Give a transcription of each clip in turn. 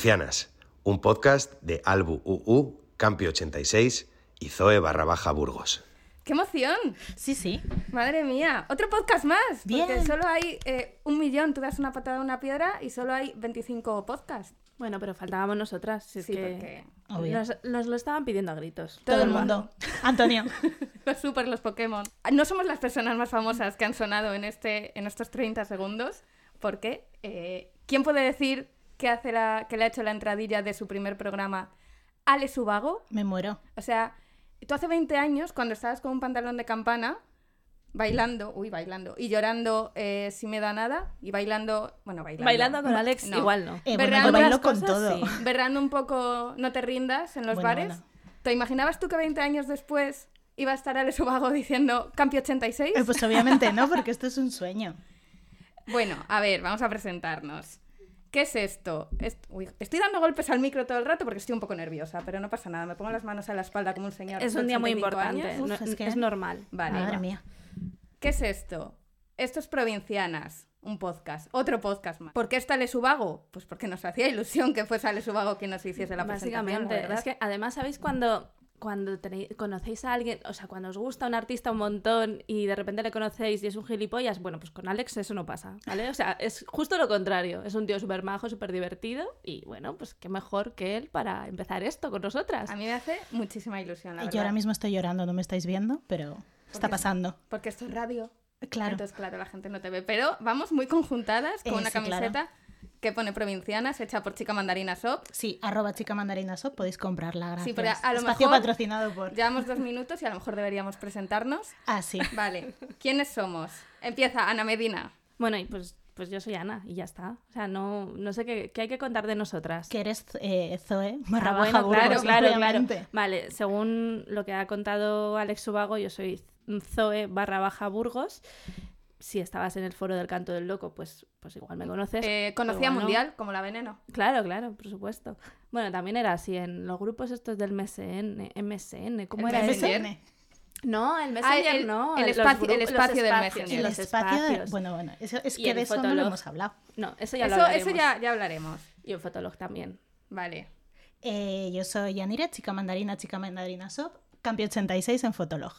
Provincianas, un podcast de Albu UU, Campi 86 y Zoe barra baja Burgos. ¡Qué emoción! Sí, sí. Madre mía, otro podcast más. Porque solo hay eh, un millón, tú das una patada a una piedra y solo hay 25 podcasts. Bueno, pero faltábamos nosotras. si es Sí, que porque nos lo estaban pidiendo a gritos. Todo, el mundo. Antonio. los super, los Pokémon. No somos las personas más famosas que han sonado en, este, en estos 30 segundos, porque eh, ¿quién puede decir que, hace la, que le ha hecho la entradilla de su primer programa Ale Subago? Me muero. O sea, tú hace 20 años, cuando estabas con un pantalón de campana, bailando, uy, bailando, y llorando eh, si me da nada, y bailando, bueno, bailando. Bailando con Alex, No. igual no. Eh, bueno, yo bailo las con cosas, todo. sí. Berrando un poco No te rindas en los Bueno, bares. bueno. ¿Te imaginabas tú que 20 años después iba a estar Ale Subago diciendo Campi 86? Eh, pues obviamente no, porque esto es un sueño. Bueno, a ver, vamos a presentarnos. ¿Qué es esto? Est- uy, estoy dando golpes al micro todo el rato porque estoy un poco nerviosa, pero no pasa nada. Me pongo las manos a la espalda como un señor. Es un día muy 85 importante. no- es normal. Vale. Madre mía. ¿Qué es esto? Esto es Provincianas, un podcast, otro podcast más. ¿Por qué está Ale Subago? Pues porque nos hacía ilusión que fuese Ale Subago quien nos hiciese la presentación, Básicamente. verdad. Es que además, ¿sabéis cuando, cuando tenéis- conocéis a alguien, o sea, cuando os gusta un artista un montón y de repente le conocéis y es un gilipollas? Bueno, pues con Alex eso no pasa, ¿vale? O sea, es justo lo contrario. Es un tío súper majo, súper divertido y bueno, pues qué mejor que él para empezar esto con nosotras. A mí me hace muchísima ilusión, la verdad. Yo ahora mismo estoy llorando, no me estáis viendo, pero está pasando. Porque esto es radio. Claro. Entonces, claro, la gente no te ve. Pero vamos muy conjuntadas con Eh, una sí, claro. Que pone Provincianas, hecha por Chica Mandarina Shop. Sí, arroba chica mandarina shop, podéis comprarla, gracias. Sí, pero a lo Espacio mejor- patrocinado por... Llevamos dos minutos y a lo mejor deberíamos presentarnos. Ah, sí. Vale, ¿quiénes somos? Empieza Ana Medina. Bueno, y pues, pues yo soy Ana y ya está. O sea, no, no sé qué, qué hay que contar de nosotras. Que eres eh, Zoe, barra Ah, baja bueno, claro, Burgos, claro, claro. obviamente. Vale, según lo que ha contado Alex Subago, yo soy Zoe barra baja Burgos. Si estabas en el foro del canto del loco, pues, pues igual me conoces. Eh, conocía no. Mundial, como la veneno. Claro, claro, por supuesto. Bueno, también era así en los grupos estos del MSN. MSN ¿Cómo El era. MSN. No, el Messenger Ah, el- no. el los espacio- el espacio del Messenger. El espacio de... Bueno, bueno, eso- es que el de eso no lo hemos hablado. No, eso ya lo Eso, hablaremos. eso ya, ya hablaremos. Y en Fotolog también. Vale. Eh, yo soy Yanira, chica mandarina, chica mandarina shop, Campi 86 en Fotolog.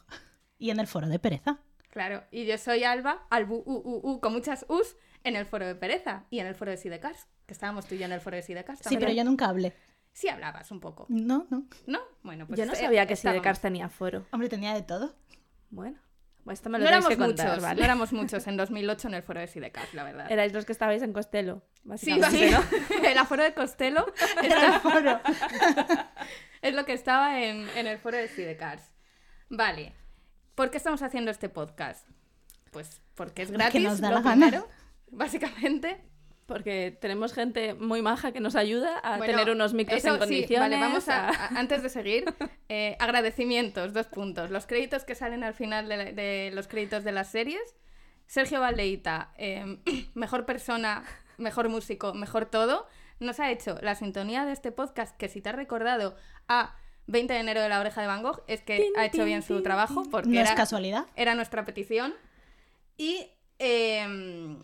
Y en el foro de Pereza. Claro. Y yo soy Alba, Albu, U, U, U, con muchas U's, en el foro de Pereza y en el foro de Sidecars. Que estábamos tú y yo en el foro de Sidecars. Sí, pero yo nunca hablé. Sí hablabas un poco. No, no. ¿No? Bueno, pues yo no eh, sabía que estábamos. Sidecars tenía foro. Hombre, tenía de todo. Bueno, pues esto me lo No éramos que contar, muchos, ¿vale? no éramos muchos en 2008 en el foro de Sidecars, la verdad. Erais los que estabais en Costello, Sí, básicamente, sí. ¿no? el aforo de Costello Era el foro. es lo que estaba en, en el foro de Sidecars. Vale. ¿Por qué estamos haciendo este podcast? Pues porque es Porque gratis, nos da lo la gana. básicamente. Porque tenemos gente muy maja que nos ayuda a Bueno, tener unos micros eso en sí, condiciones. vale, vamos a, antes de seguir, eh, agradecimientos, dos puntos. Los créditos que salen al final de, de los créditos de las series. Sergio Valdeita, eh, mejor persona, mejor músico, mejor todo, nos ha hecho la sintonía de este podcast que si te has recordado a 20 de enero de la oreja de Van Gogh, es que ha hecho bien su trabajo porque No es era, casualidad. era nuestra petición. Y eh,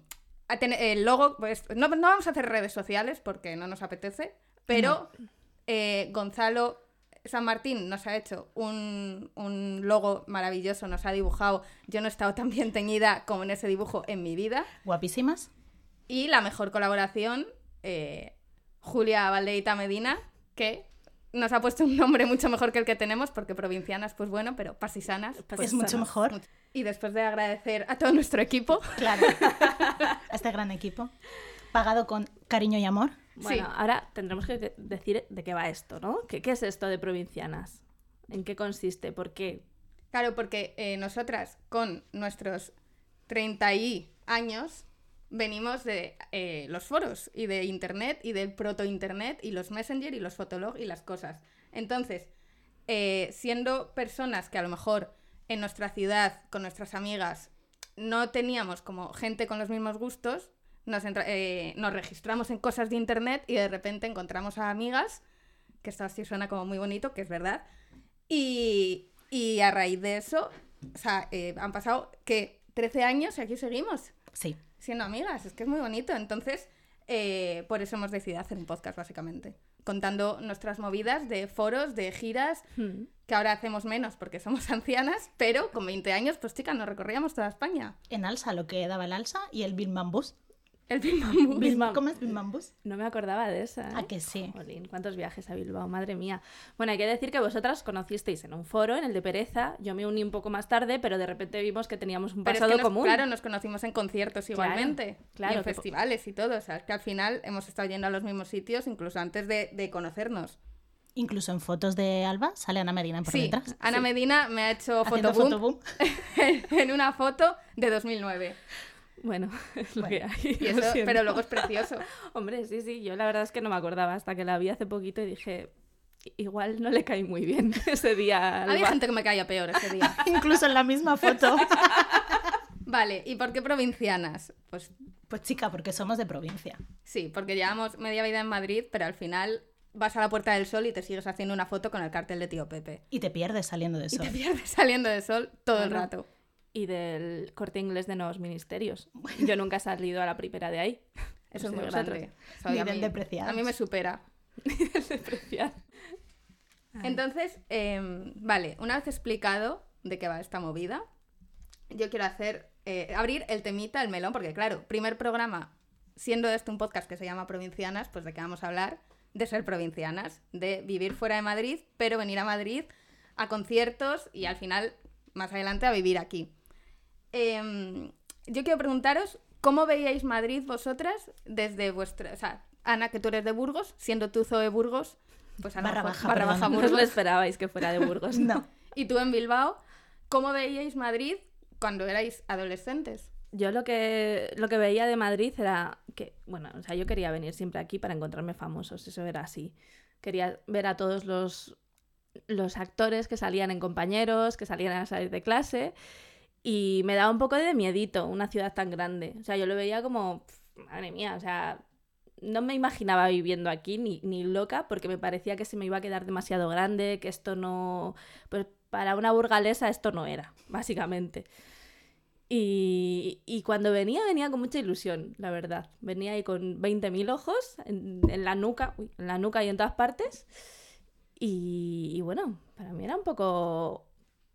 tener- el logo, pues no, no vamos a hacer redes sociales porque no nos apetece, pero eh, Gonzalo San Martín nos ha hecho un, un logo maravilloso, nos ha dibujado. Yo no he estado tan bien teñida como en ese dibujo en mi vida. Guapísimas. Y la mejor colaboración, eh, Julia Valdeita Medina, que nos ha puesto un nombre mucho mejor que el que tenemos, porque provincianas, pues bueno, pero pasisanas. pues es mucho mejor. Y después de agradecer a todo nuestro equipo, Claro. a este gran equipo. Pagado con cariño y amor. Bueno, Sí. ahora tendremos que decir de qué va esto, ¿no? ¿Qué, qué es esto de provincianas? ¿En qué consiste? ¿Por qué? Claro, porque eh, nosotras con nuestros 30 y años venimos de eh, los foros y de internet y del proto-internet y los messenger y los fotolog y las cosas. Entonces, eh, siendo personas que a lo mejor en nuestra ciudad, con nuestras amigas, no teníamos como gente con los mismos gustos, nos, eh, nos registramos en cosas de internet y de repente encontramos a amigas, que esto así suena como muy bonito, que es verdad, y, y a raíz de eso, o sea, eh, han pasado que 13 años y aquí seguimos Sí. Siendo amigas, es que es muy bonito. Entonces, eh, por eso hemos decidido hacer un podcast, básicamente. Contando nuestras movidas de foros, de giras, Hmm. que ahora hacemos menos porque somos ancianas, pero con 20 años, pues chicas, nos recorríamos toda España. En Alsa, lo que daba el Alsa y el Bim Bam Bus. El Bim Bam Bus. Bim. ¿Cómo es Bim Bam Bus? No me acordaba de esa. ¿eh? ¿A que sí? Jolín, cuántos viajes a Bilbao, madre mía. Bueno, hay que decir que vosotras conocisteis en un foro, en el de Pereza. Yo me uní un poco más tarde, pero de repente vimos que teníamos un Pero es pasado que nos- común. Claro, nos conocimos en conciertos Claro, igualmente. claro, y en que festivales y todo. O sea, es que al final hemos estado yendo a los mismos sitios incluso antes de, de conocernos. Incluso en fotos de Alba sale Ana Medina por Sí, detrás. Ana Medina me ha hecho fotoboom. en una foto de 2009. Bueno, es lo que hay. Y lo pero luego es precioso. Hombre, sí, sí, yo la verdad es que no me acordaba hasta que la vi hace poquito y dije, igual no le caí muy bien ese día. Había Alba". gente que me caía peor ese día. Incluso en la misma foto. Vale, ¿y por qué provincianas? Pues Pues chica, porque somos de provincia. sí, porque llevamos media vida en Madrid, pero al final vas a la Puerta del Sol y te sigues haciendo una foto con el cartel de Tío Pepe. Y te pierdes saliendo de Y eso. te pierdes saliendo de sol todo el rato. Y del corte inglés de nuevos ministerios. Yo nunca he salido a la primera de ahí. Eso es muy grande. Ni a mí-. A mí me supera. Entonces, em, vale, una vez explicado de qué va esta movida, yo quiero hacer, eh, abrir el temita, el melón, porque claro, primer programa, siendo este un podcast que se llama Provincianas, pues de qué vamos a hablar, de ser provincianas, de vivir fuera de Madrid, pero venir a Madrid a conciertos y al final, más adelante, a vivir aquí. Em, yo quiero preguntaros, ¿cómo veíais Madrid vosotras desde vuestra... O sea, Ana, que tú eres de Burgos, siendo tú Zoe Burgos, pues a lo Barra baja, barra baja No os Burgos. lo esperabais que fuera de Burgos. No. Y tú en Bilbao, ¿cómo veíais Madrid cuando erais adolescentes? Yo lo que, lo que veía de Madrid era que, bueno, o sea, yo quería venir siempre aquí para encontrarme famosos, eso era así. Quería ver a todos los, los actores que salían en compañeros, que salían a salir de clase, y me daba un poco de miedito una ciudad tan grande. O sea, yo lo veía como, madre mía, o sea, no me imaginaba viviendo aquí ni, ni loca, porque me parecía que se me iba a quedar demasiado grande, que esto no, pues para una burgalesa esto no era, básicamente. Y, y cuando venía, venía con mucha ilusión, la verdad. Venía ahí con 20.000 ojos en, en la nuca, uy, en la nuca y en todas partes. Y, y bueno, para mí era un poco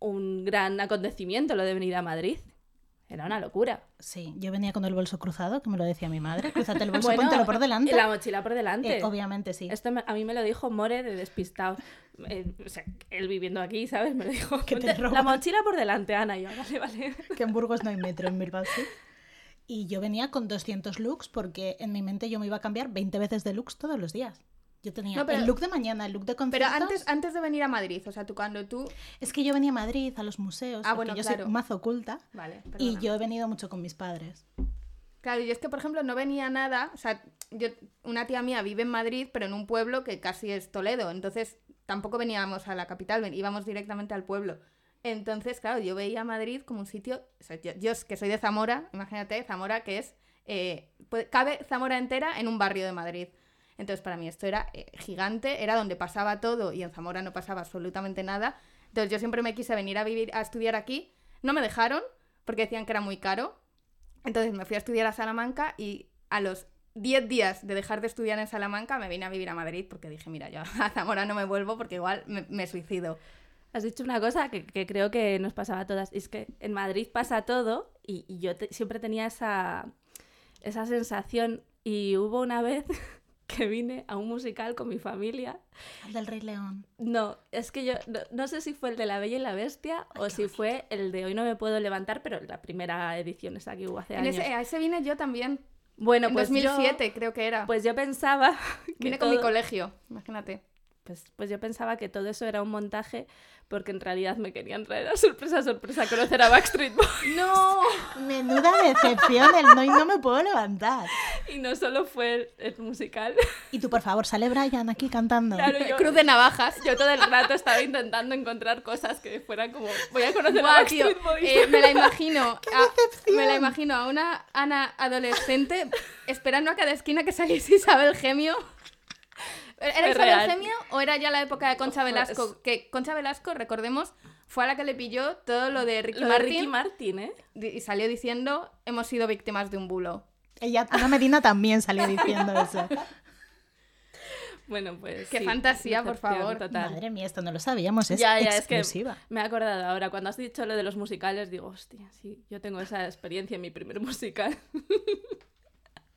un gran acontecimiento lo de venir a Madrid. Era una locura. Sí, yo venía con el bolso cruzado, que me lo decía mi madre. Cruzate el bolso, Bueno, póntelo por delante. La mochila por delante. Eh, obviamente sí. Esto me- a mí me lo dijo More de despistado. Eh, o sea, él viviendo aquí, ¿sabes? Me lo dijo. Que te "Ponte la roban". mochila por delante, Ana. Y yo, vale, vale. que en Burgos no hay metro, en Bilbao sí. Y yo venía con 200 looks porque en mi mente yo me iba a cambiar 20 veces de looks todos los días. Yo tenía No, pero- el look de mañana, el look de Pero conciertos. antes, antes de venir a Madrid, o sea, tú cuando tú... Es que yo venía a Madrid, a los museos, Ah, bueno, yo claro. soy mazo oculta. Vale, Y yo he venido mucho con mis padres. Claro, yo es que, por ejemplo, no venía nada, o sea, yo, una tía mía vive en Madrid, pero en un pueblo que casi es Toledo, entonces tampoco veníamos a la capital, íbamos directamente al pueblo. Entonces, claro, yo veía Madrid como un sitio, o sea, yo, yo que soy de Zamora, imagínate, Zamora que es, eh, puede- cabe Zamora entera en un barrio de Madrid. Entonces, para mí esto era eh, gigante, era donde pasaba todo y en Zamora no pasaba absolutamente nada. Entonces, yo siempre me quise venir a vivir, a estudiar aquí. No me dejaron porque decían que era muy caro. Entonces me fui a estudiar a Salamanca y a los 10 días de dejar de estudiar en Salamanca me vine a vivir a Madrid porque dije, mira, yo a Zamora no me vuelvo porque igual me, me suicido. Has dicho una cosa que, que creo que nos pasaba a todas. Es que en Madrid pasa todo y, y yo te- siempre tenía esa, esa sensación. Y hubo una vez que vine a un musical con mi familia. El del Rey León. No, es que yo no, no sé si fue el de La Bella y la Bestia o si fue el de Hoy no me puedo levantar, pero la primera edición esa que hubo hace En años. ese, a ese vine yo también. Bueno, en pues 2007 yo, creo que era. pues yo pensaba que vine con mi colegio, imagínate. Pues, pues yo pensaba que todo eso era un montaje porque en realidad me querían traer a sorpresa, sorpresa, conocer a Backstreet Boys. ¡No! Menuda decepción, el no y no me puedo levantar. Y no solo fue el, el musical. Y tú, por favor, sale Brian aquí cantando. Claro, yo, Cruz de navajas. yo todo el rato estaba intentando encontrar cosas que fueran como, voy a conocer a tío, Backstreet Boys. eh, me la imagino. a- me la imagino a una Ana adolescente esperando a cada esquina que saliese Isabel Gemio. ¿Era Es Isabel real. Gemio o era ya la época de Concha Ojo, Velasco? es- Que Concha Velasco, recordemos, fue a la que le pilló todo lo de Ricky Lo de Martin Ricky Martin, ¿eh? y salió diciendo hemos sido víctimas de un bulo. Ella, Ana Medina también salió diciendo eso. Bueno, pues. Qué sí, fantasía, por favor. total. Madre mía, esto no lo sabíamos, es Ya, ya, es que exclusiva. me he acordado ahora, cuando has dicho lo de los musicales, digo, hostia, sí, yo tengo esa experiencia en mi primer musical.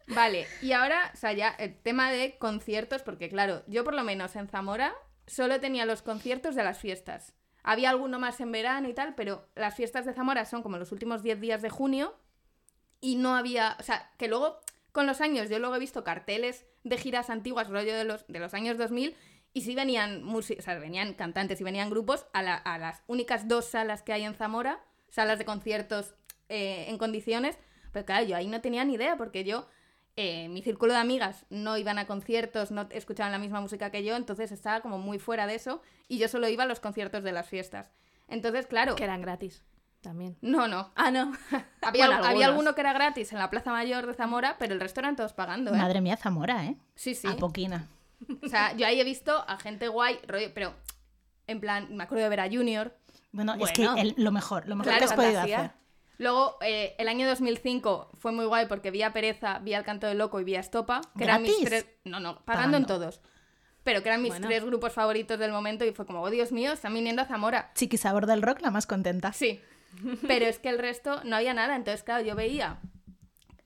Vale, y ahora, o sea, ya el tema de conciertos, porque claro, yo por lo menos en Zamora solo tenía los conciertos de las fiestas. Había alguno más en verano y tal, pero las fiestas de Zamora son como los últimos 10 días de junio y no había, o sea, que luego con los años yo luego he visto carteles de giras antiguas, rollo de los, de los años 2000, y sí venían, o sea, venían cantantes y venían grupos a, la- las únicas dos salas que hay en Zamora, salas de conciertos eh, en condiciones, pero claro, yo ahí no tenía ni idea, porque yo, eh, mi círculo de amigas no iban a conciertos, no escuchaban la misma música que yo, entonces estaba como muy fuera de eso, y yo solo iba a los conciertos de las fiestas. Entonces, claro, Que eran gratis también. no, no, Ah, no. había, Bueno, había alguno que era gratis en la Plaza Mayor de Zamora, pero el resto eran todos pagando, ¿eh? Madre mía, Zamora, ¿eh? Sí, sí. A poquina. O sea, yo ahí he visto a gente guay, rollo, pero en plan, me acuerdo de ver a Junior. Bueno, es que el- lo mejor, lo mejor Claro, que has podido hacer. Luego, eh, el año 2005 fue muy guay porque vi a Pereza, vi al Canto del Loco y vi a Estopa, que eran mis tres... No, no, pagando, en todos. Pero que eran mis Bueno. tres grupos favoritos del momento y fue como, oh Dios mío, están viniendo a Zamora. Chiqui Sabor del Rock, la más contenta. Sí, pero es que el resto no había nada. Entonces, claro, yo veía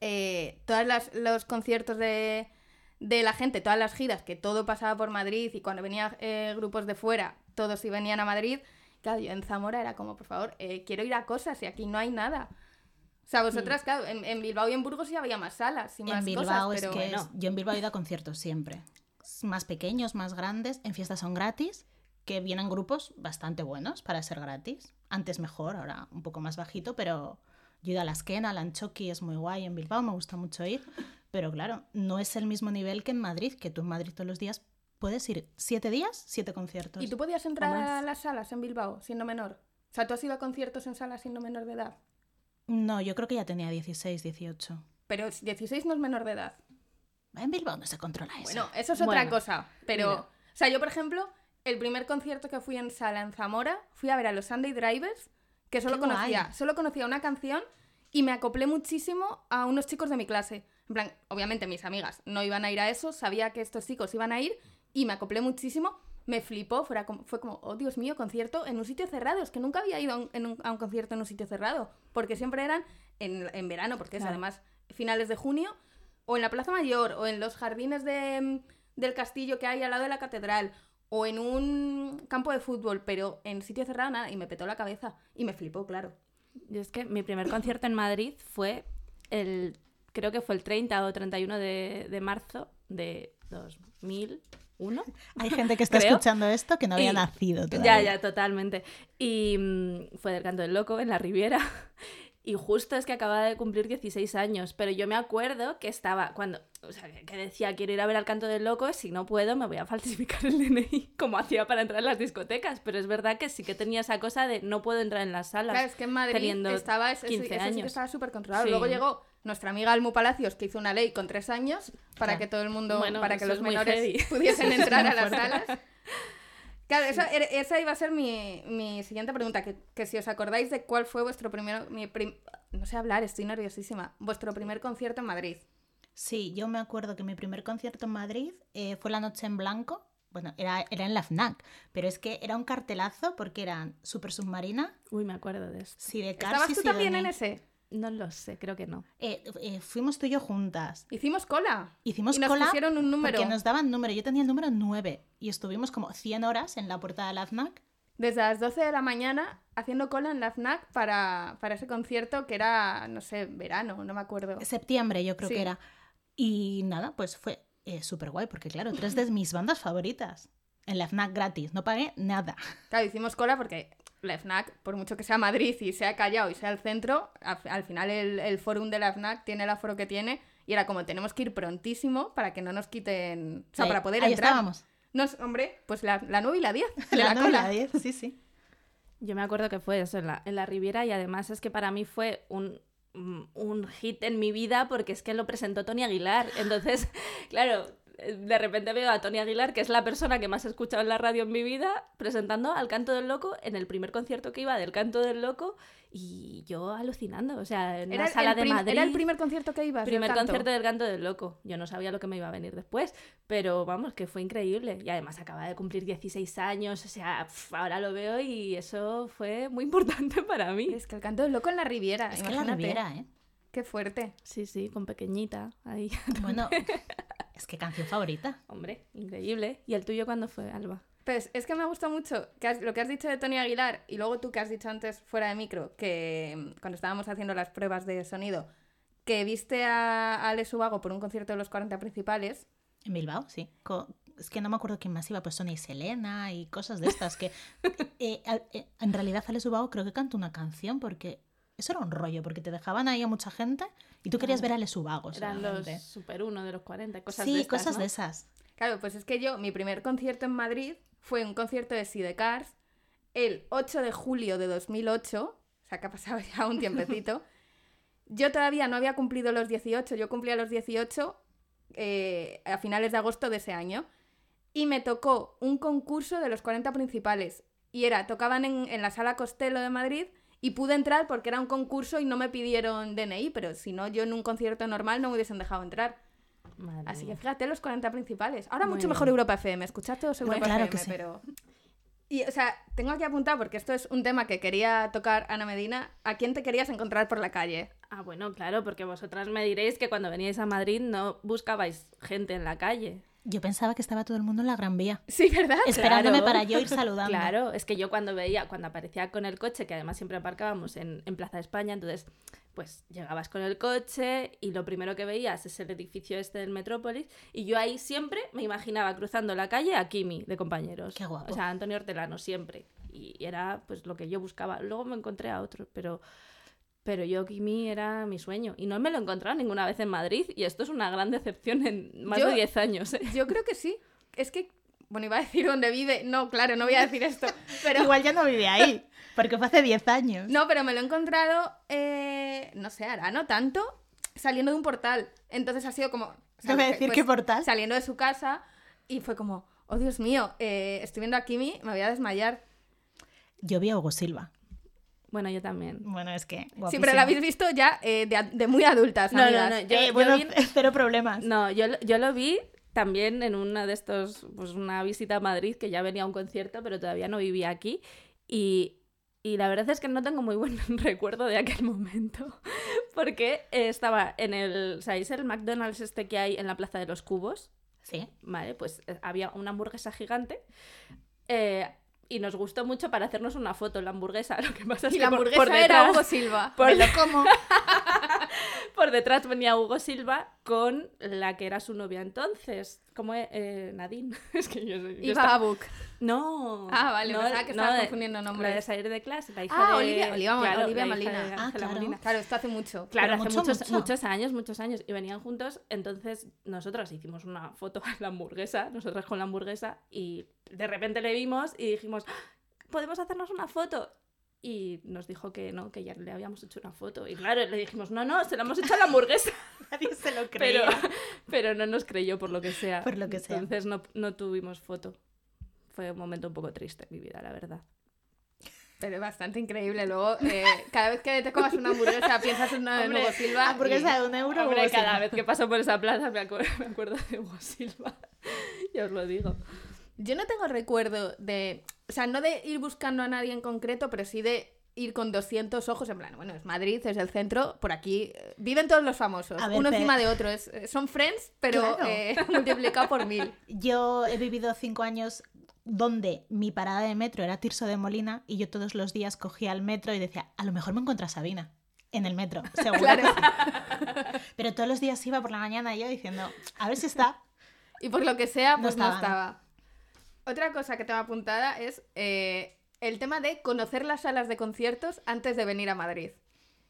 eh, todos los conciertos de, de la gente, todas las giras, que todo pasaba por Madrid y cuando venían eh, grupos de fuera, todos sí venían a Madrid. Claro, yo en Zamora era como, por favor, eh, quiero ir a cosas y aquí no hay nada. O sea, vosotras, claro, en, en Bilbao y en Burgos sí había más salas y más En Bilbao cosas, es pero que bueno. es- yo en Bilbao he ido a conciertos siempre. Más pequeños, más grandes, en fiestas son gratis, que vienen grupos bastante buenos para ser gratis. Antes mejor, ahora un poco más bajito, pero yo he ido a la Esquena, a la Anchoqui es muy guay en Bilbao, me gusta mucho ir. Pero claro, no es el mismo nivel que en Madrid, que tú en Madrid todos los días puedes ir siete días, siete conciertos. ¿Y tú podías entrar a las salas en Bilbao siendo menor? O sea, ¿tú has ido a conciertos en salas siendo menor de edad? No, yo creo que ya tenía 16, 18. Pero 16 no es menor de edad. En Bilbao no se controla eso. Bueno, eso es otra Bueno, cosa. Pero, mira. o sea, yo, por ejemplo, el primer concierto que fui en sala en Zamora, fui a ver a los Sunday Drivers, que solo Qué conocía, guay. solo conocía una canción y me acoplé muchísimo a unos chicos de mi clase. En plan, obviamente mis amigas no iban a ir a eso, sabía que estos chicos iban a ir y me acoplé muchísimo. Me flipó, fuera como- fue como, oh Dios mío, concierto en un sitio cerrado. Es que nunca había ido a un, en un- a un concierto en un sitio cerrado, porque siempre eran en, en verano, porque es además finales de junio, o en la Plaza Mayor, o en los jardines de, del castillo que hay al lado de la catedral, o en un campo de fútbol, pero en sitio cerrado nada, y me petó la cabeza, y me flipó, claro. Yo es que mi primer concierto en Madrid fue el, creo que fue el 30 o 31 de, de marzo de 2001. Hay gente que está Creo. escuchando esto que no había Y- nacido Ya, todavía. ya, totalmente. Y mm, fue del Canto del Loco en la Riviera. Y justo es que acababa de cumplir 16 años, pero yo me acuerdo que estaba cuando, o sea, que decía quiero ir a ver al Canto del Loco, si no puedo me voy a falsificar el DNI, como hacía para entrar en las discotecas, pero es verdad que sí que tenía esa cosa de no puedo entrar en las salas. Claro, es que en Madrid teniendo estaba, ese- 15 eso sí que años. estaba súper controlado. Sí. Luego llegó nuestra amiga Almu Palacios, que hizo una ley con tres años para Claro. que todo el mundo, Bueno, para que eso los menores pudiesen entrar a las salas. Claro, esa, era- esa iba a ser mi, mi siguiente pregunta, que, que si os acordáis de cuál fue vuestro primero, mi prim- no sé hablar, estoy nerviosísima, vuestro primer concierto en Madrid. Sí, yo me acuerdo que mi primer concierto en Madrid eh, fue La Noche en Blanco. Bueno, era, era en la FNAC, pero es que era un cartelazo porque eran Super Submarina, Uy, me acuerdo de esto. Sidecar, ¿Estabas tú también en ese? No lo sé, creo que no. Eh, eh, fuimos tú y yo juntas. Hicimos cola. Hicimos y nos cola pusieron un número. porque nos daban número. Yo tenía el número 9 y estuvimos como 100 horas en la puerta de la FNAC. Desde las 12 de la mañana haciendo cola en la FNAC para, para ese concierto que era, no sé, verano, no me acuerdo. Septiembre yo creo Sí. que era. Y nada, pues fue eh, súper guay porque claro, tres de mis bandas favoritas. En la FNAC gratis, no pagué nada. Claro, hicimos cola porque la FNAC, por mucho que sea Madrid y sea Callao y sea el centro, al, al final el, el forum de la FNAC tiene el aforo que tiene y era como tenemos que ir prontísimo para que no nos quiten... O sea, Ahí- para poder ahí entrar. estábamos. Nos, hombre, pues la, la 9 y la 10 de la, La nueve y cola. la diez, sí, sí. Yo me acuerdo que fue eso en la, en la Riviera y además es que para mí fue un, mm, un hit en mi vida porque es que lo presentó Tony Aguilar. Entonces, claro, eh, de repente veo a Tony Aguilar, que es la persona que más he escuchado en la radio en mi vida, presentando al Canto del Loco en el primer concierto que iba del Canto del Loco y yo alucinando, o sea, en Era la el, sala de Madrid. era el primer concierto que ibas. del primer canto. concierto del Canto del Loco. Yo no sabía lo que me iba a venir después, pero vamos, que fue increíble. Y además acaba de cumplir 16 años, o sea, ahora lo veo y eso fue muy importante para mí. Es que el canto del loco en la Riviera. Es que la imagínate. Riviera, ¿eh? Qué fuerte. Sí, sí, con pequeñita, ahí. Bueno, es que canción favorita. Hombre, increíble. ¿Y el tuyo cuándo fue, Alba? Pues es que me gusta mucho que has- lo que has dicho de Tony Aguilar y luego tú que has dicho antes fuera de micro, que mm, cuando estábamos haciendo las pruebas de sonido, que viste a, a Ale Subago por un concierto de los 40 principales. En Bilbao, sí. Co- es que no me acuerdo quién más iba, pues Sonia y Selena y cosas de estas que... eh, eh, en realidad Ale Subago creo que cantó una canción porque... Eso era un rollo, porque te dejaban ahí a mucha gente y tú querías ver a Ale Subago Eran los. Super 1 de los 40, cosas sí, de estas, cosas ¿no? de esas. Claro, pues es que yo, mi primer concierto en Madrid fue un concierto de Sidecars el 8 de julio de 2008, o sea que ha pasado ya un tiempecito. Yo todavía no había cumplido los 18, yo cumplía los 18 eh, a finales de agosto de ese año. Y me tocó un concurso de los 40 principales. Y era, tocaban en, en la sala Costello de Madrid y pude entrar porque era un concurso y no me pidieron DNI, pero si no, yo en un concierto normal no me hubiesen dejado entrar. Madre Así que fíjate los 40 principales. Ahora Muy mucho bien. mejor Europa FM. Escuchad todos Bueno, Europa claro FM, que sí. pero... Y, o sea, tengo que apuntar porque esto es un tema que quería tocar Ana Medina. ¿A quién te querías encontrar por la calle? Ah, bueno, claro, porque vosotras me diréis que cuando veníais a Madrid no buscabais gente en la calle. Yo pensaba que estaba todo el mundo en la Gran Vía, Sí, ¿verdad? esperándome Claro. para yo ir saludando. Claro, es que yo cuando veía, cuando aparecía con el coche, que además siempre aparcábamos en, en Plaza de España, entonces, pues llegabas con el coche y lo primero que veías es el edificio este del Metrópolis y yo ahí siempre me imaginaba cruzando la calle a Kimi de compañeros. Qué guapo. O sea, Antonio Hortelano, siempre. Y era pues lo que yo buscaba. Luego me encontré a otros, pero... Pero yo, Kimi, era mi sueño. Y no me lo he encontrado ninguna vez en Madrid. Y esto es una gran decepción en más Yo- de 10 años. ¿eh? Yo creo que sí. Es que, bueno, iba a decir dónde vive. No, claro, no voy a decir esto. Pero... Igual ya no vive ahí, porque fue hace 10 años. No, pero me lo he encontrado, eh, no sé, hará no tanto, saliendo de un portal. Entonces ha sido como... Te voy a decir pues, qué portal. Saliendo de su casa y fue como, oh Dios mío, eh, estoy viendo a Kimi, me voy a desmayar. Yo vi a Hugo Silva. Bueno, yo también. Bueno, es que. Sí, guapísimo. pero la habéis visto ya eh, de, de muy adultas, No, no, amigas. no, yo- Eh, yo bueno, vi- cero problemas. No, yo, lo- yo lo vi también en una de estos, pues una visita a Madrid, que ya venía a un concierto, pero todavía no vivía aquí. Y, y la verdad es que no tengo muy buen recuerdo de aquel momento, porque eh, estaba en el, ¿sabéis el McDonald's este que hay en la Plaza de los Cubos? Sí. Vale, pues eh, había una hamburguesa gigante. eh, y nos gustó mucho para hacernos una foto la hamburguesa. Lo que pasa es Y que la por- hamburguesa por, era detrás, Hugo Silva. por, Me lo como. por detrás venía Hugo Silva con la que era su novia entonces. ¿Cómo es? Eh, Nadine. es que yo soy. Y estaba-. No. Ah, vale, no, pensaba que no, estabas confundiendo nombres. La de salir de clase, la hija Ah, de. Olivia- Olivia- claro, Olivia Molina. Ah, claro. Molina. Claro, esto hace mucho. Claro, hace mucho, muchos, mucho. muchos años, muchos años. Y venían juntos, entonces nosotros hicimos una foto a la hamburguesa, nosotras con la hamburguesa, y de repente le vimos y dijimos, "¡Ah! ¿podemos hacernos una foto? Y nos dijo que no, que ya le habíamos hecho una foto. Y claro, le dijimos, no, no, se la hemos hecho a la hamburguesa. Nadie se lo pero, creía. pero no nos creyó por lo que sea. Por lo que sea. Entonces no, no tuvimos foto. Fue un momento un poco triste en mi vida, la verdad. Pero es bastante increíble. Luego, eh, cada vez que te comas una hamburguesa, piensas en una de Hugo Silva. Hamburguesa y- de un euro. Hombre, Hugo cada Silva. vez que paso por esa plaza me, acu- me acuerdo de Hugo Silva. ya os lo digo. Yo no tengo recuerdo de. O sea, no de ir buscando a nadie en concreto, pero sí de ir con 200 ojos en plan, bueno, es Madrid, es el centro, por aquí eh, viven todos los famosos, A ver, uno encima de otro, es- eh, son friends, pero Claro. eh, multiplicado por mil. Yo he vivido cinco años donde mi parada de metro era Tirso de Molina y yo todos los días cogía el metro y decía, a lo mejor me encuentro a Sabina en el metro, seguro. Claro. Pero todos los días iba por la mañana yo diciendo, a ver si está. Y por lo que sea, No pues no, estaban. estaba. Otra cosa que tengo apuntada es eh, el tema de conocer las salas de conciertos antes de venir a Madrid.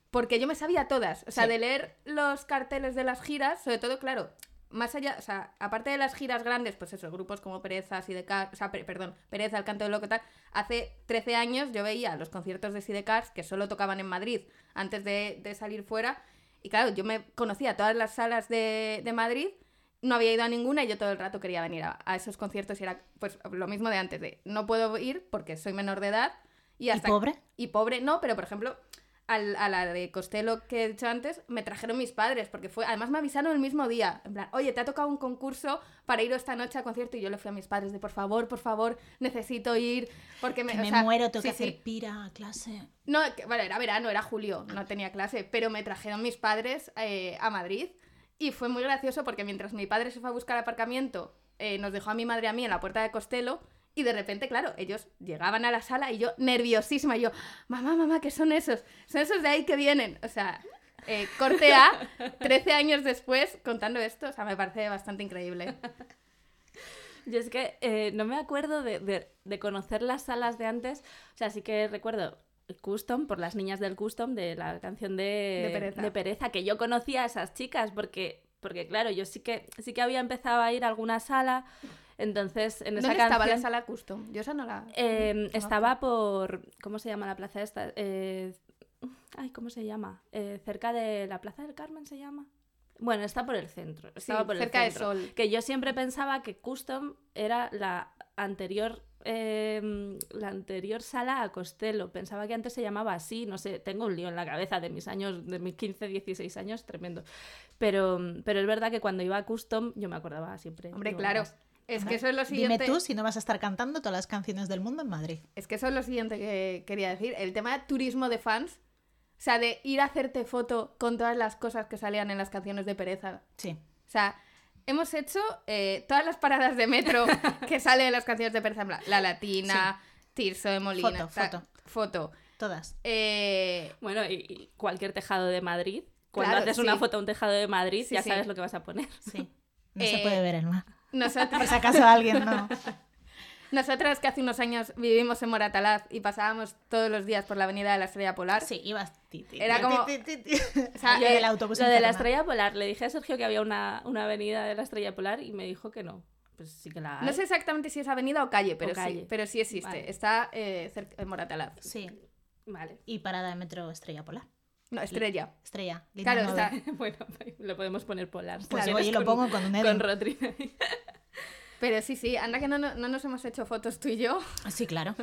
Porque yo me sabía todas. O sea, Sí. de leer los carteles de las giras, sobre todo, claro, más allá, o sea, aparte de las giras grandes, pues eso, grupos como Pereza, Sidecar, o sea, per- perdón, Pereza, El Canto del Loco, tal. Hace 13 años yo veía los conciertos de Sidecars que solo tocaban en Madrid antes de, de salir fuera. Y claro, yo me conocía todas las salas de, de Madrid no había ido a ninguna y yo todo el rato quería venir a, a esos conciertos y era pues lo mismo de antes, de no puedo ir porque soy menor de edad. ¿Y, hasta pobre? Y pobre, no, pero por ejemplo, al- a la de Costello que he dicho antes, me trajeron mis padres, porque fue, además me avisaron el mismo día, en plan, oye, te ha tocado un concurso para ir esta noche al concierto, y yo le fui a mis padres de, por favor, por favor, necesito ir, porque me, Que o me sea, muero, tengo que hacer sí. pira a clase. No, que- vale, era verano, era julio, no tenía clase, pero me trajeron mis padres eh, a Madrid y fue muy gracioso porque mientras mi padre se fue a buscar aparcamiento, eh, nos dejó a mi madre y a mí en la puerta de Costello y de repente, claro, ellos llegaban a la sala y yo nerviosísima, y yo, mamá, mamá, ¿qué son esos? Son esos de ahí que vienen. O sea, eh, corte A, 13 años después, contando esto, o sea, me parece bastante increíble. Yo es que eh, no me acuerdo de, de- de conocer las salas de antes. O sea, sí que recuerdo Custom, por las niñas del Custom, de la canción de, De Pereza. de Pereza, que yo conocía a esas chicas, porque, porque claro, yo sí que, sí que había empezado a ir a alguna sala. Entonces, en esa ¿Dónde canción... estaba la sala custom? Yo esa no la... Eh, estaba por. ¿Cómo se llama la plaza esta? Eh, ay, ¿cómo se llama? Eh, cerca de la Plaza del Carmen se llama. Bueno, está por el centro. Sí, Estaba por el cerca de centro. Sol. Que yo siempre pensaba que Custom era la anterior. Eh, la anterior sala a Costello. Pensaba que antes se llamaba así. No sé, tengo un lío en la cabeza de mis años, de mis 15, 16 años, tremendo. Pero, pero es verdad que cuando iba a Custom, yo me acordaba siempre. Hombre, claro. Es que eso es lo siguiente... Dime tú si no vas a estar cantando todas las canciones del mundo en Madrid. Es que eso es lo siguiente que quería decir. El tema de turismo de fans. O sea, de ir a hacerte foto con todas las cosas que salían en las canciones de pereza. Sí. O sea, hemos hecho eh, todas las paradas de metro que salen en las canciones de plan, La Latina, Tirso de Molina. Foto, foto. Foto. Todas. Eh, Bueno, y, y cualquier tejado de Madrid. Cuando Claro, haces una foto a un tejado de Madrid, Sí, ya sí. sabes lo que vas a poner. Sí. No se Eh, puede ver el mar. nosotros, Por si acaso alguien no. Nosotras que hace unos años vivimos en Moratalaz y pasábamos todos los días por la avenida de la Estrella Polar. Sí, ibas. ti, ti, Era como- ti. O sea, Yo eh, del autobús Lo de la estrella polar, le dije a Sergio que había una, una avenida de la estrella polar y me dijo que no. Pues sí que la hay. No sé exactamente si es avenida o calle, pero, O calle. Sí, pero sí existe. Vale. Está eh, cerca en Moratalaz. Sí. Vale. Y parada de metro Estrella Polar. No, Estrella. Estrella. Claro, está, bueno, lo podemos poner polar. Pues oye, quieres lo pongo con un. Con ahí. Pero sí, sí, anda que no, no, no nos hemos hecho fotos tú y yo Sí, claro.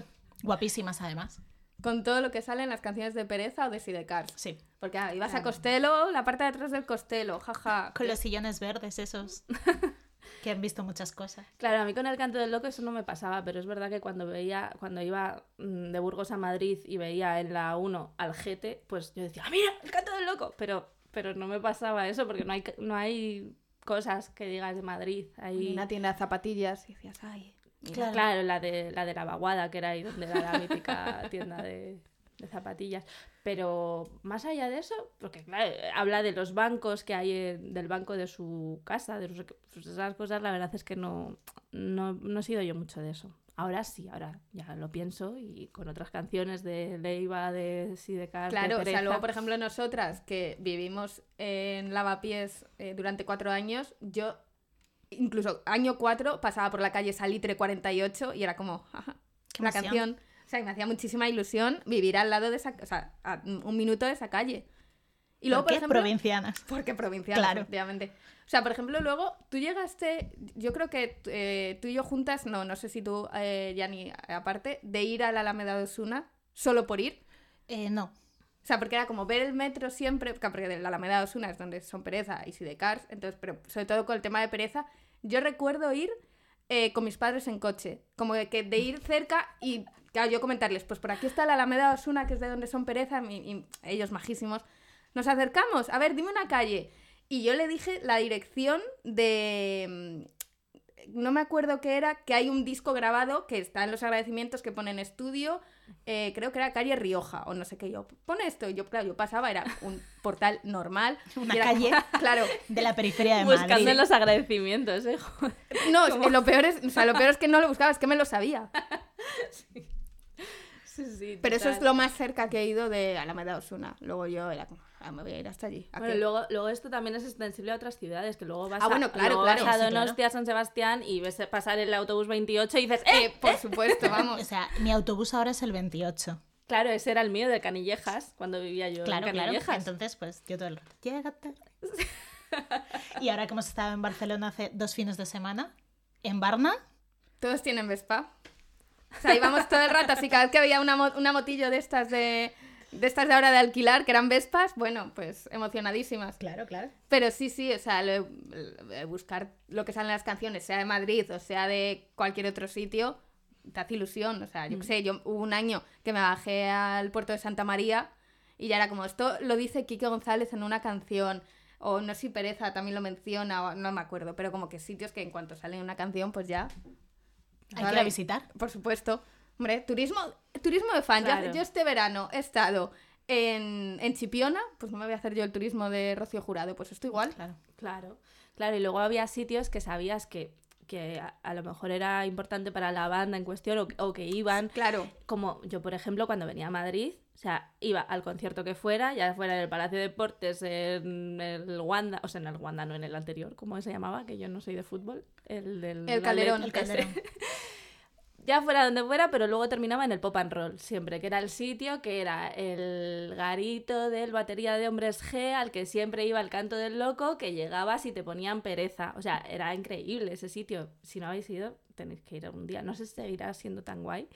Guapísimas además. con todo lo que sale en las canciones de Pereza o de Sidecars. Sí. Porque ah, ibas a. Costello, la parte de atrás del Costello, jaja. Con los sillones verdes esos. que han visto muchas cosas. Claro, a mí con el canto del loco eso no me pasaba, pero es verdad que cuando veía, cuando iba mm, de Burgos a Madrid y veía en la 1 al GT, pues yo decía, "Ah, mira, el canto del loco! Pero, pero no me pasaba eso porque no hay, no hay cosas que digas de Madrid. Ahí... Una tienda de zapatillas y decías, ay. Claro. Claro, la de la de la vaguada, que era ahí donde era la mítica tienda de, de zapatillas. Pero más allá de eso, porque claro, habla de los bancos que hay en- del banco de su casa, de sus- pues esas cosas, la verdad es que no, no, no he sido yo mucho de eso. Ahora sí, ahora ya lo pienso y con otras canciones de Leiva, de Sidecar, Claro, de o sea, luego, por ejemplo, nosotras que vivimos en Lavapiés eh, durante cuatro años, yo, incluso año cuatro, pasaba por la calle Salitre 48 y era como, jaja, emoción. canción. O sea, me hacía muchísima ilusión vivir al lado de esa, o sea, a un minuto de esa calle. Y luego, ¿Por por qué? ejemplo, Provincianas. porque provincial, Claro. efectivamente. O sea, por ejemplo, luego tú llegaste, yo creo que eh, tú y yo juntas, no, no sé si tú, eh, aparte, de ir a la Alameda de Osuna solo por ir. Eh, no. O sea, porque era como ver el metro siempre, porque de la Alameda de Osuna es donde son Pereza y Sidecars, entonces, pero sobre todo con el tema de Pereza, yo recuerdo ir eh, con mis padres en coche, como de que de ir cerca y, claro, yo comentarles, pues por aquí está la Alameda de Osuna, que es de donde son Pereza, y, y ellos majísimos, nos acercamos, a ver, dime una calle. Y yo le dije la dirección de... mm, No me acuerdo qué era, que hay un disco grabado que está en los agradecimientos que ponen estudio, eh, creo que era calle Rioja o no sé qué. Yo, pone esto. Y yo, claro, yo pasaba, era un portal normal. Una era calle. claro. De la periferia de Buscando Madrid. en los agradecimientos, ¿eh? Joder. No, es que lo peor es, o sea, lo peor es que no lo buscaba, es que me lo sabía. Sí, sí, Pero eso es lo más cerca que he ido de Alameda Osuna. Luego yo era como, ah, me voy a ir hasta allí. ¿A Bueno, luego, luego esto también es extensible a otras ciudades, que luego vas Ah, a, bueno, claro, luego claro, vas a sí, claro. Donostia, San Sebastián y ves pasar el autobús 28 y dices, ¡eh! Eh, por supuesto, vamos. O sea, mi autobús ahora es el 28. Claro, ese era el mío de Canillejas, cuando vivía yo Claro, en claro. Canillejas. Entonces, pues yo todo el rato. Llega tarde. Y ahora que hemos estado en Barcelona hace dos fines de semana, en Barna, Todos tienen Vespa. O sea, íbamos todo el rato, así cada vez que había una, mo- una motillo de estas de, de estas de ahora de alquilar, que eran Vespas, bueno, pues emocionadísimas. claro, claro. Pero sí, sí, o sea, lo- lo- buscar lo que salen en las canciones, sea de Madrid o sea de cualquier otro sitio, te hace ilusión. O sea, yo qué sé, yo hubo un año que me bajé al puerto de Santa María y ya era como, esto lo dice Quique González en una canción, o no sé si Pereza también lo menciona, o no me acuerdo, pero como que sitios que en cuanto sale una canción, pues ya, Hay que Vale. ir a visitar. por supuesto. Hombre, turismo, turismo de fan. Yo- Claro. Yo, este verano he estado en, en Chipiona, pues no me voy a hacer yo el turismo de Rocío Jurado, pues esto igual. Claro. Claro, claro, y luego había sitios que sabías que, que a, a lo mejor era importante para la banda en cuestión o, o que iban, Claro. como yo, por ejemplo, cuando venía a Madrid, o sea, iba al concierto que fuera, ya fuera en el Palacio de Deportes, en el Wanda, o sea, en el Wanda, no en el anterior, ¿cómo se llamaba? Que yo no soy de fútbol, el del... El Calderón. El Calderón. Ya fuera donde fuera, pero luego terminaba en el Pop and Roll, siempre, que era el sitio que era el garito del batería de hombres G, al que siempre iba el canto del loco, que llegabas y te ponían pereza. O sea, era increíble ese sitio. Si no habéis ido, tenéis que ir algún día. No sé si seguirá siendo tan guay,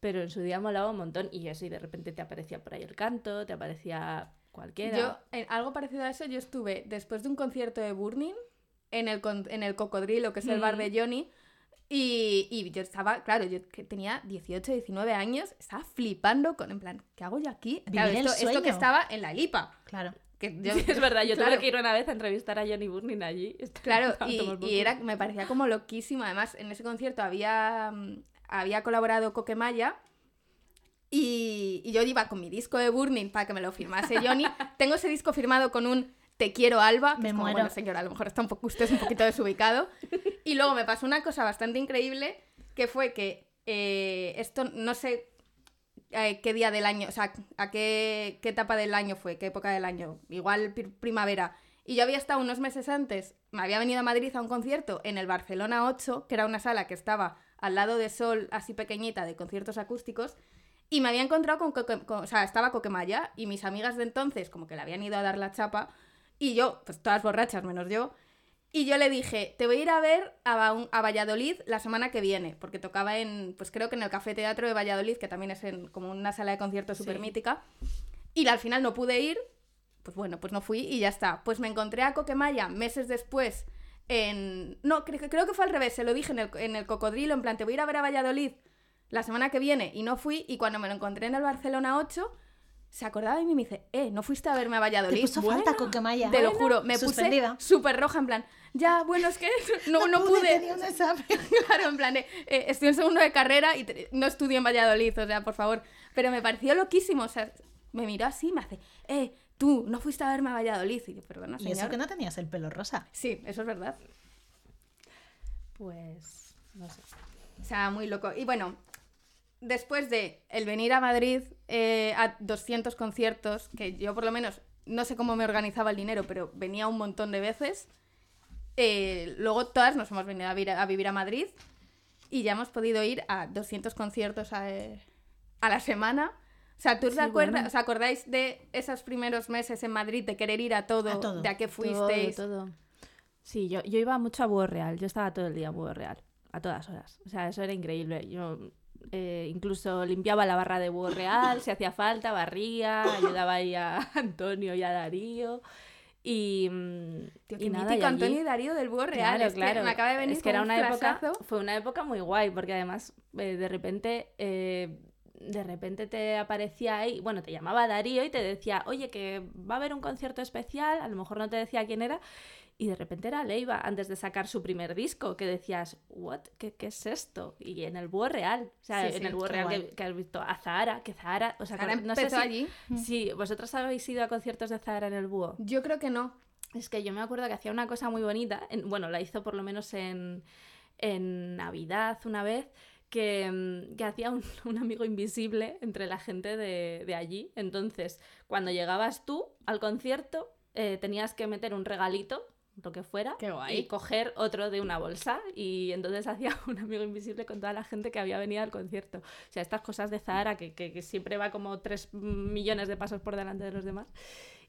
pero en su día molaba un montón. Y eso, y de repente te aparecía por ahí el canto, te aparecía cualquiera. Yo, en algo parecido a eso, yo estuve después de un concierto de Burning en el, en el Cocodrilo, que es el bar de Johnny. Y, y yo estaba, claro, yo que tenía 18, 19 años, estaba flipando con, en plan, ¿qué hago yo aquí? Claro, esto, esto que estaba en la lipa. Claro. Que yo, Sí, es verdad, yo claro, tuve que ir una vez a entrevistar a Johnny Burning allí. Claro, y, era, me parecía como loquísimo. Además, en ese concierto había, mm, había colaborado Coquemaya y, y yo iba con mi disco de Burning para que me lo firmase Johnny. Tengo ese disco firmado con un Te quiero Alba, que Me es como, muero. bueno, señora, a lo mejor está un poco, usted es un poquito desubicado. Y luego me pasó una cosa bastante increíble, que fue que eh, esto no sé eh, qué día del año, o sea, a qué, qué etapa del año fue, qué época del año, igual pri- primavera. Y yo había estado unos meses antes, me había venido a Madrid a un concierto en el Barcelona 8, que era una sala que estaba al lado de Sol, así pequeñita, de conciertos acústicos, y me había encontrado con, con- o sea, estaba Coquemaya, y mis amigas de entonces como que le habían ido a dar la chapa, y yo, pues todas borrachas menos yo, y yo le dije, te voy a ir a ver a, Ba- a Valladolid la semana que viene, porque tocaba en, pues creo que en el Café Teatro de Valladolid, que también es en, como una sala de conciertos Sí. súper mítica. Y al final no pude ir, pues bueno, pues no fui y ya está. Pues me encontré a Coquemaya meses después en... No, creo, creo que fue al revés, se lo dije en el, en el Cocodrilo, en plan, te voy a ir a ver a Valladolid la semana que viene y no fui. Y cuando me lo encontré en el Barcelona 8, se acordaba de mí y me dice, eh, ¿no fuiste a verme a Te Valladolid? puso falta Coquemaya. Te lo juro, me Suspendida. puse súper roja, en plan, ya, bueno, es que no, no, pude, pude. tenía un examen. claro, en plan, eh, estoy en segundo de carrera y te- no estudio en Valladolid, o sea, por favor. Pero me pareció loquísimo, o sea, me miró así, me hace, eh, tú, no fuiste a verme a Valladolid. Y yo, perdona, Y eso señor. que no tenías el pelo rosa. Sí, eso es verdad. Pues, no sé. O sea, muy loco. Y bueno, después de el venir a Madrid eh, a 200 conciertos, que yo por lo menos no sé cómo me organizaba el dinero, pero venía un montón de veces, eh, luego todas nos hemos venido a, vir- a vivir a Madrid y ya hemos podido ir a 200 conciertos a, eh, a la semana. O sea, ¿tú te Sí, acuerdas, bueno. os acordáis de esos primeros meses en Madrid de querer ir a todo, A todo. de a qué fuisteis? Todo, todo. Sí, yo, yo iba mucho a Búho Real. Yo estaba todo el día en Búho Real. A todas horas. O sea, eso era increíble. Yo eh, incluso limpiaba la barra de Búho Real si hacía falta, barría, ayudaba ahí a Antonio y a Darío. Y, mm, Tío, y nada, y mítico allí- Antonio y Darío del Búho Real. Claro, es que me acaba de venir Es que era una un época, fue una época muy guay, porque además eh, de repente, eh, de repente te aparecía ahí, bueno, te llamaba Darío y te decía, oye, que va a haber un concierto especial, a lo mejor no te decía quién era, y de repente era Leiva antes de sacar su primer disco, que decías, ¿what? ¿Qué, qué es esto? Y en el Búho Real, o sea, Sí, en sí, el Búho Real que, que has visto a Zahara, que Zahara, o sea, Ahora no sé si, allí. si vosotros habéis ido a conciertos de Zahara en el Búho. Yo creo que no. Es que yo me acuerdo que hacía una cosa muy bonita, en- bueno, la hizo por lo menos en, en Navidad una vez, que, mm, que hacía un, un amigo invisible entre la gente de, de allí. Entonces, cuando llegabas tú al concierto, eh, tenías que meter un regalito, lo que fuera, Qué guay. y coger otro de una bolsa. Y entonces hacía un amigo invisible con toda la gente que había venido al concierto. O sea, estas cosas de Zahara, que, que- que siempre va como tres millones de pasos por delante de los demás.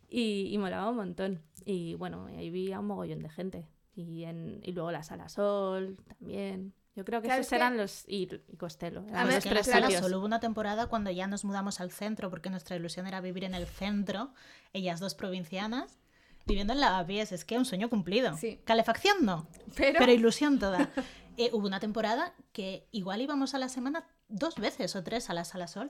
y, y molaba un montón. Y bueno, ahí vi a un mogollón de gente. Y, en, y luego la Sala Sol también. Yo creo que Claro, esos es que- eran los... Y, y Costello. eran A ver, los tres sala sitios. solo hubo una temporada cuando ya nos mudamos al centro, porque nuestra ilusión era vivir en el centro, ellas dos provincianas, viviendo en Lavapiés. Es que un sueño cumplido. Sí. Calefacción no, Pero, pero ilusión toda. Eh, hubo una temporada que igual íbamos a la semana dos veces o tres a la Sala Sol.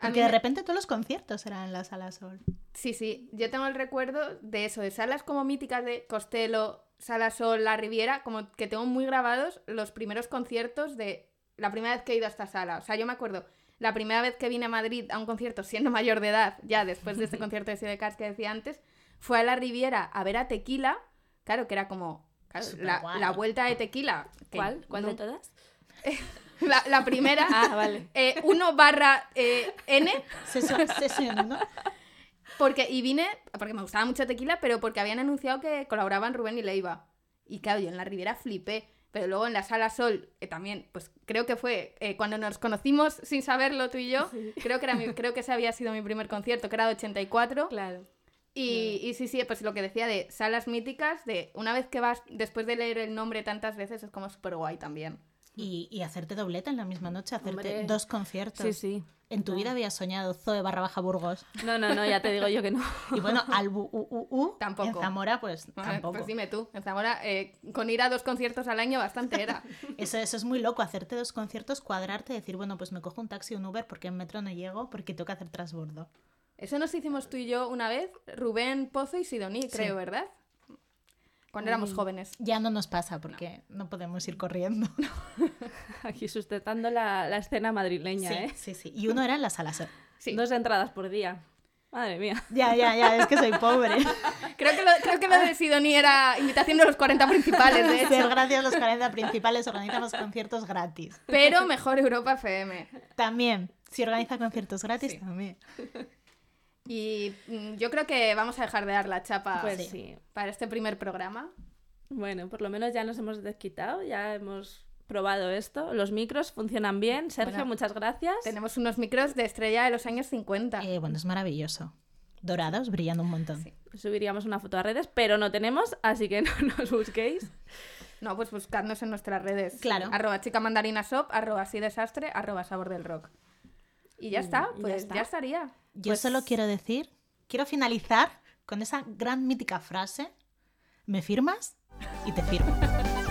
Porque de repente todos los conciertos eran en la Sala Sol. sí, sí, yo tengo el recuerdo de eso, de salas como míticas de Costello, Sala Sol, La Riviera, como que tengo muy grabados los primeros conciertos de la primera vez que he ido a esta sala. O sea, yo me acuerdo, la primera vez que vine a Madrid a un concierto siendo mayor de edad, ya después de este concierto de Sidecars que decía antes, fue a La Riviera a ver a Tequila, claro, que era como claro, la, la vuelta de Tequila. ¿Cuál? ¿Cuál de todas? La, la primera, Ah, vale. 1 barra eh, N, Sesión, sesión, ¿no? porque, y vine, porque me gustaba mucho Tequila, pero porque habían anunciado que colaboraban Rubén y Leiva. Y claro, yo en la Riviera flipé. Pero luego en la Sala Sol, eh, también, pues creo que fue eh, cuando nos conocimos sin saberlo tú y yo, creo que era mi- creo que ese había sido mi primer concierto, que era de 84. Claro. Y, y sí, sí, pues lo que decía de salas míticas, de una vez que vas, después de leer el nombre tantas veces, es como súper guay también. Y, y hacerte dobleta en la misma noche, hacerte Hombre. dos conciertos. Sí, sí. En tu vida habías soñado Zoe barra baja Burgos. No, no, no, ya te digo yo que no. Y bueno, Albu U, U, U, Tampoco. En Zamora, pues Pues tampoco. dime tú, en Zamora, eh, con ir a dos conciertos al año bastante era. Eso, eso es muy loco, hacerte dos conciertos, cuadrarte y decir, bueno, pues me cojo un taxi o un Uber porque en metro no llego porque tengo que hacer transbordo. Eso nos hicimos tú y yo una vez, Rubén Pozo y Sidoní, creo, ¿verdad? Cuando éramos jóvenes. Ya no nos pasa porque no, podemos ir corriendo. Aquí sustentando la, la escena madrileña, sí, ¿eh? sí, sí. Y uno era en la sala. Sí. Dos entradas por día. Madre mía. Ya, ya, ya, es que soy pobre. Creo, que lo, creo que lo de Sidoní era invitación de los 40 principales, de Ser hecho. gracias a los 40 principales organizamos conciertos gratis. Pero mejor Europa FM. También, si organiza conciertos gratis, Sí. también. Y mm, yo creo que vamos a dejar de dar la chapa Pues sí. para este primer programa. Bueno, por lo menos ya nos hemos desquitado, ya hemos probado esto. Los micros funcionan bien. Sergio, Bueno, muchas gracias. Tenemos unos micros de estrella de los años 50. Eh, bueno, es maravilloso. Dorados, brillando un montón. Sí. Subiríamos una foto a redes, pero no tenemos, así que no nos busquéis. No, pues buscadnos en nuestras redes. Claro. Arroba chica mandarina shop, arroba así desastre, arroba sabor del rock. Y ya está, ya pues está. ya estaría. Yo Pues- solo quiero decir, quiero finalizar con esa gran mítica frase, ¿me firmas? Y te firmo.